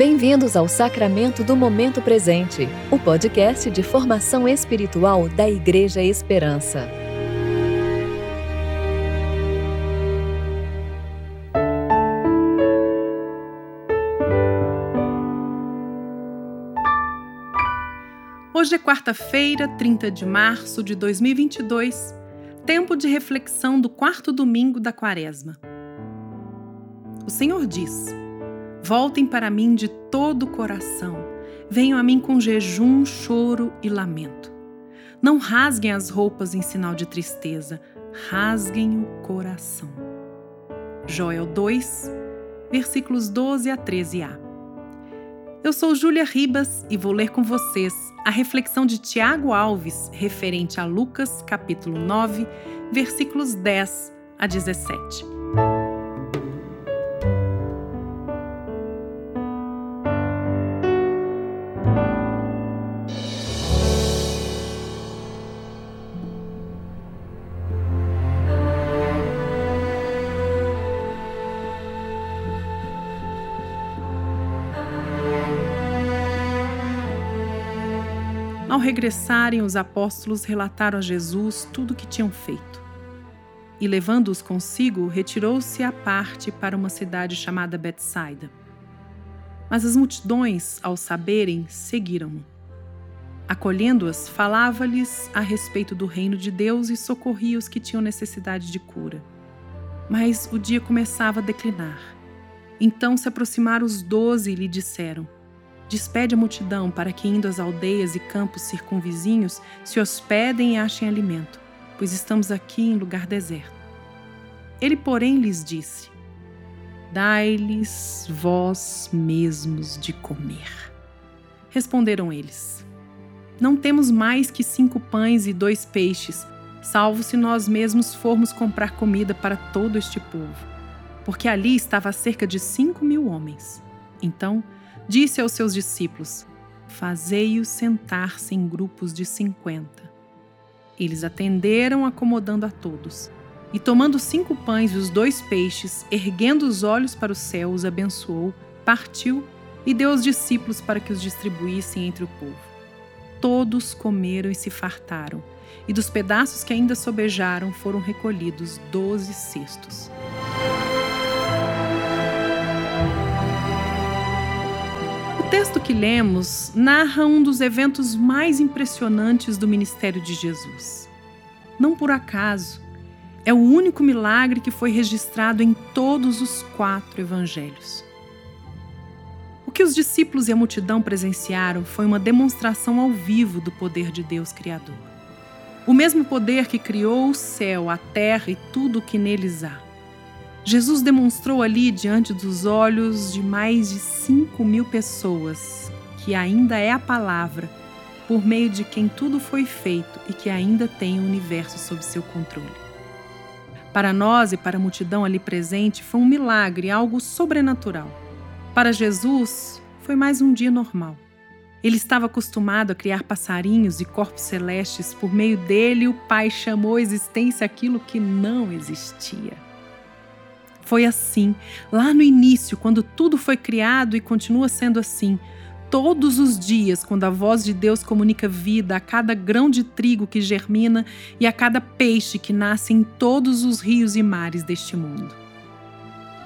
Bem-vindos ao Sacramento do Momento Presente, o podcast de formação espiritual da Igreja Esperança. Hoje é quarta-feira, 30 de março de 2022, tempo de reflexão do quarto domingo da Quaresma. O Senhor diz: Voltem para mim de todo o coração. Venham a mim com jejum, choro e lamento. Não rasguem as roupas em sinal de tristeza, rasguem o coração. Joel 2, versículos 12 a 13a. Eu sou Júlia Ribas e vou ler com vocês a reflexão de Tiago Alves referente a Lucas, capítulo 9, versículos 10 a 17. Ao regressarem, os apóstolos relataram a Jesus tudo o que tinham feito. E levando-os consigo, retirou-se à parte para uma cidade chamada Betsaida. Mas as multidões, ao saberem, seguiram-no. Acolhendo-as, falava-lhes a respeito do reino de Deus e socorria os que tinham necessidade de cura. Mas o dia começava a declinar. Então se aproximaram os doze e lhe disseram: Despede a multidão para que, indo às aldeias e campos circunvizinhos, se hospedem e achem alimento, pois estamos aqui em lugar deserto. Ele, porém, lhes disse: Dai-lhes vós mesmos de comer. Responderam eles: Não temos mais que cinco pães e dois peixes, salvo se nós mesmos formos comprar comida para todo este povo. Porque ali estava cerca de cinco mil homens. Então, disse aos seus discípulos: Fazei-os sentar-se em grupos de cinquenta. Eles atenderam, acomodando a todos. E tomando cinco pães e os dois peixes, erguendo os olhos para o céu, os abençoou, partiu e deu aos discípulos para que os distribuíssem entre o povo. Todos comeram e se fartaram, e dos pedaços que ainda sobejaram foram recolhidos doze cestos. Texto que lemos narra um dos eventos mais impressionantes do ministério de Jesus. Não por acaso, é o único milagre que foi registrado em todos os quatro evangelhos. O que os discípulos e a multidão presenciaram foi uma demonstração ao vivo do poder de Deus Criador. O mesmo poder que criou o céu, a terra e tudo o que neles há. Jesus demonstrou ali, diante dos olhos de mais de 5 mil pessoas, que ainda é a palavra, por meio de quem tudo foi feito e que ainda tem o universo sob seu controle. Para nós e para a multidão ali presente, foi um milagre, algo sobrenatural. Para Jesus, foi mais um dia normal. Ele estava acostumado a criar passarinhos e corpos celestes, por meio dele, o Pai chamou à existência aquilo que não existia. Foi assim, lá no início, quando tudo foi criado e continua sendo assim. Todos os dias, quando a voz de Deus comunica vida a cada grão de trigo que germina e a cada peixe que nasce em todos os rios e mares deste mundo.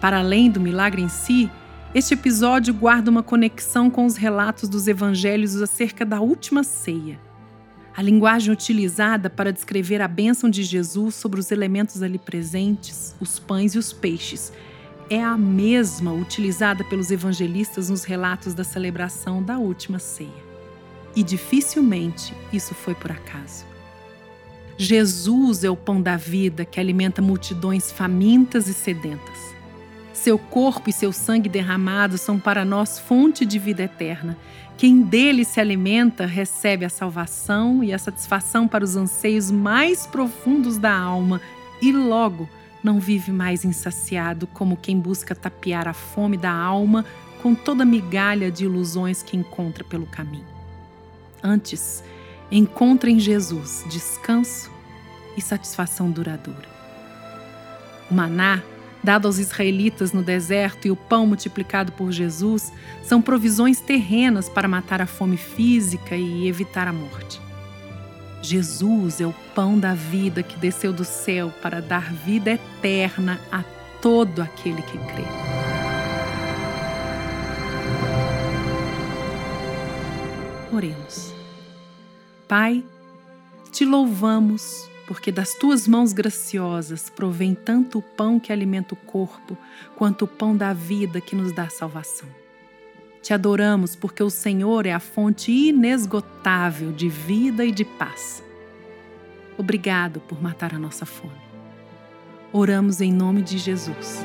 Para além do milagre em si, este episódio guarda uma conexão com os relatos dos evangelhos acerca da última ceia a linguagem utilizada para descrever a bênção de Jesus sobre os elementos ali presentes, os pães e os peixes, é a mesma utilizada pelos evangelistas nos relatos da celebração da última ceia. E dificilmente isso foi por acaso. Jesus é o pão da vida que alimenta multidões famintas e sedentas. Seu corpo e seu sangue derramado são para nós fonte de vida eterna. Quem dele se alimenta recebe a salvação e a satisfação para os anseios mais profundos da alma e logo não vive mais insaciado como quem busca tapear a fome da alma com toda migalha de ilusões que encontra pelo caminho. Antes, encontra em Jesus descanso e satisfação duradoura. O maná dado aos israelitas no deserto e o pão multiplicado por Jesus são provisões terrenas para matar a fome física e evitar a morte. Jesus é o pão da vida que desceu do céu para dar vida eterna a todo aquele que crê. Oremos. Pai, te louvamos porque das tuas mãos graciosas provém tanto o pão que alimenta o corpo, quanto o pão da vida que nos dá salvação. Te adoramos porque o Senhor é a fonte inesgotável de vida e de paz. Obrigado por matar a nossa fome. Oramos em nome de Jesus.